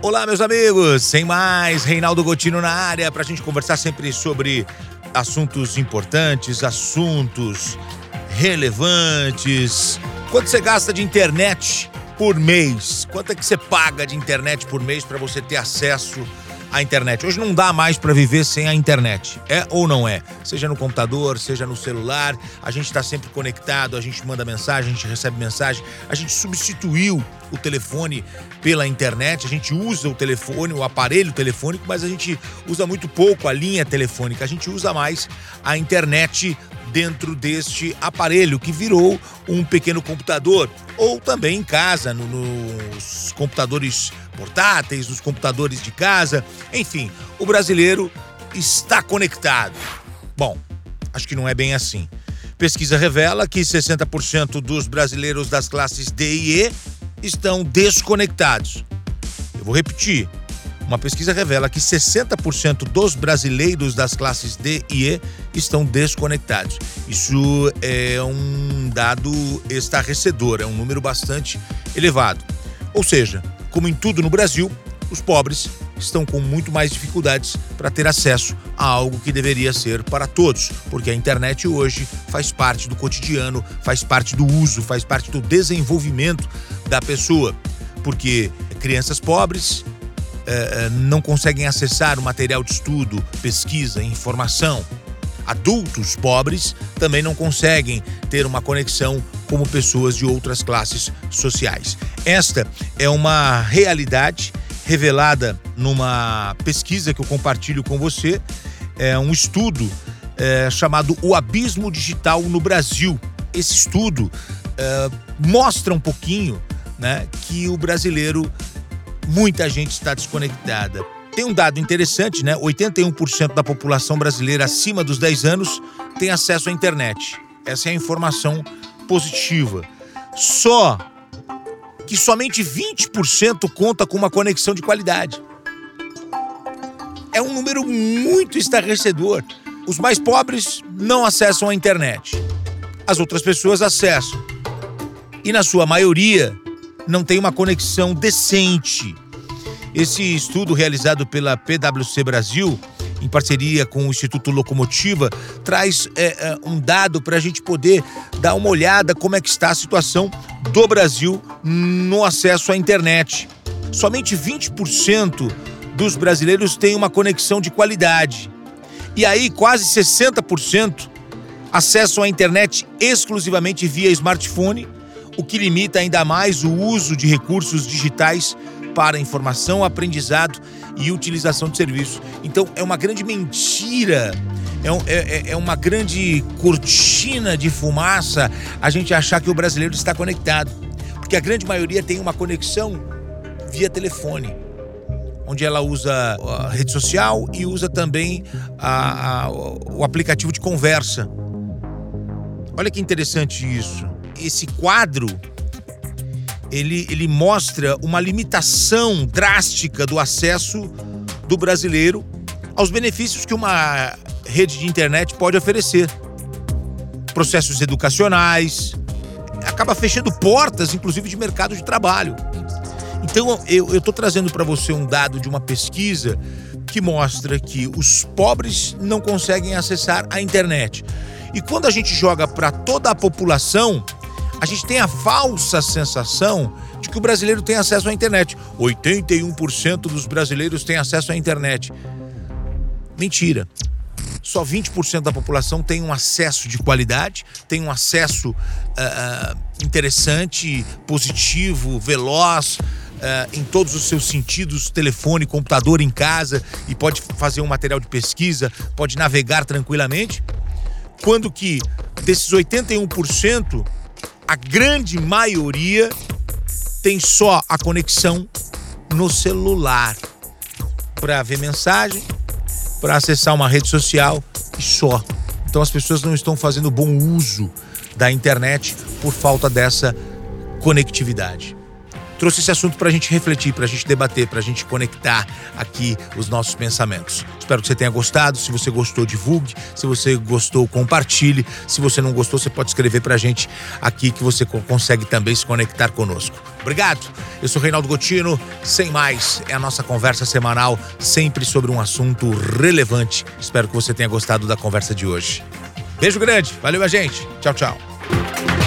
Olá, meus amigos! Sem mais, Reinaldo Gotino na área para a gente conversar sempre sobre assuntos importantes, assuntos relevantes. Quanto você gasta de internet por mês? Quanto é que você paga de internet por mês para você ter acesso a internet. Hoje não dá mais para viver sem a internet. É ou não é? Seja no computador, seja no celular, a gente está sempre conectado, a gente manda mensagem, a gente recebe mensagem, a gente substituiu o telefone pela internet, a gente usa o telefone, o aparelho telefônico, mas a gente usa muito pouco a linha telefônica, a gente usa mais a internet dentro deste aparelho que virou um pequeno computador ou também em casa, no, nos computadores portáteis, nos computadores de casa. Enfim, o brasileiro está conectado. Bom, acho que não é bem assim. Pesquisa revela que 60% dos brasileiros das classes D e E estão desconectados. Eu vou repetir. Uma pesquisa revela que 60% dos brasileiros das classes D e E estão desconectados. Isso é um dado estarrecedor, é um número bastante elevado. Ou seja, como em tudo no Brasil, os pobres estão com muito mais dificuldades para ter acesso a algo que deveria ser para todos, porque a internet hoje faz parte do cotidiano, faz parte do uso, faz parte do desenvolvimento da pessoa, porque crianças pobres eh, não conseguem acessar o material de estudo, pesquisa, informação. Adultos pobres também não conseguem ter uma conexão como pessoas de outras classes sociais. Esta é uma realidade revelada numa pesquisa que eu compartilho com você, é um estudo é, chamado O Abismo Digital no Brasil. Esse estudo é, mostra um pouquinho né, que o brasileiro muita gente está desconectada. Tem um dado interessante, né? 81% da população brasileira acima dos 10 anos tem acesso à internet. Essa é a informação positiva. Só que somente 20% conta com uma conexão de qualidade. É um número muito estarrecedor. Os mais pobres não acessam a internet. As outras pessoas acessam. E na sua maioria, não tem uma conexão decente. Esse estudo realizado pela PwC Brasil, em parceria com o Instituto Locomotiva, traz é, é, um dado para a gente poder dar uma olhada como é que está a situação do Brasil no acesso à internet. Somente 20% dos brasileiros têm uma conexão de qualidade. E aí, quase 60% acessam a internet exclusivamente via smartphone o que limita ainda mais o uso de recursos digitais para informação, aprendizado e utilização de serviços. Então, é uma grande mentira, é, um, é, é, é uma grande cortina de fumaça a gente achar que o brasileiro está conectado. Porque a grande maioria tem uma conexão via telefone onde ela usa a rede social e usa também a, a, o aplicativo de conversa. Olha que interessante isso esse quadro ele, ele mostra uma limitação drástica do acesso do brasileiro aos benefícios que uma rede de internet pode oferecer. Processos educacionais, acaba fechando portas, inclusive, de mercado de trabalho. Então, eu estou trazendo para você um dado de uma pesquisa que mostra que os pobres não conseguem acessar a internet. E quando a gente joga para toda a população, a gente tem a falsa sensação de que o brasileiro tem acesso à internet. 81% dos brasileiros têm acesso à internet. Mentira. Só 20% da população tem um acesso de qualidade, tem um acesso uh, interessante, positivo, veloz, Uh, em todos os seus sentidos, telefone, computador em casa e pode fazer um material de pesquisa, pode navegar tranquilamente. Quando que desses 81%, a grande maioria tem só a conexão no celular para ver mensagem, para acessar uma rede social e só. Então as pessoas não estão fazendo bom uso da internet por falta dessa conectividade. Trouxe esse assunto para a gente refletir, para a gente debater, para a gente conectar aqui os nossos pensamentos. Espero que você tenha gostado. Se você gostou, divulgue. Se você gostou, compartilhe. Se você não gostou, você pode escrever para a gente aqui que você consegue também se conectar conosco. Obrigado. Eu sou Reinaldo Gotino. Sem mais, é a nossa conversa semanal, sempre sobre um assunto relevante. Espero que você tenha gostado da conversa de hoje. Beijo grande. Valeu, a gente. Tchau, tchau.